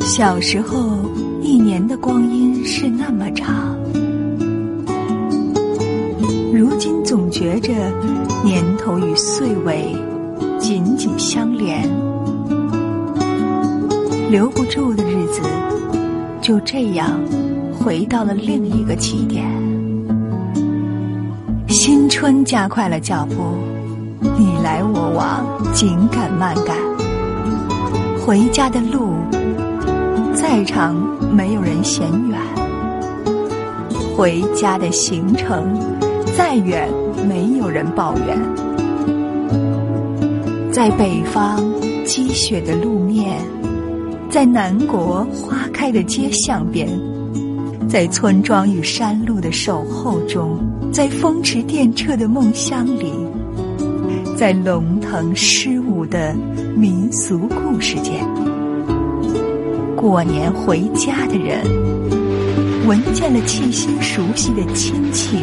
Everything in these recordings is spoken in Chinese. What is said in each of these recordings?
小时候，一年的光阴是那么长，如今总觉着年头与岁尾紧紧相连，留不住的日子就这样回到了另一个起点。新春加快了脚步，你来我往，紧赶慢赶，回家的路。再长，没有人嫌远；回家的行程再远，没有人抱怨。在北方积雪的路面，在南国花开的街巷边，在村庄与山路的守候中，在风驰电掣的梦乡里，在龙腾狮舞的民俗故事间。过年回家的人，闻见了气息熟悉的亲情，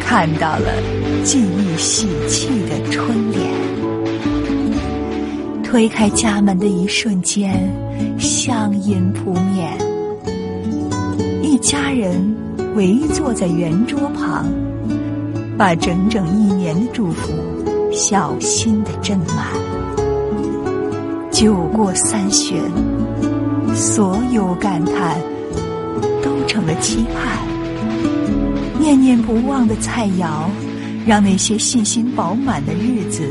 看到了记忆喜气的春联。推开家门的一瞬间，乡音扑面，家人围坐在圆桌旁，把整整一年的祝福小心的斟满。酒过三巡。所有感叹都成了期盼，念念不忘的菜肴，让那些信心饱满的日子，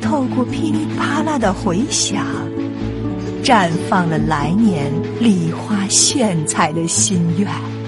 透过噼里啪啦的回响，绽放了来年梨花炫彩的心愿。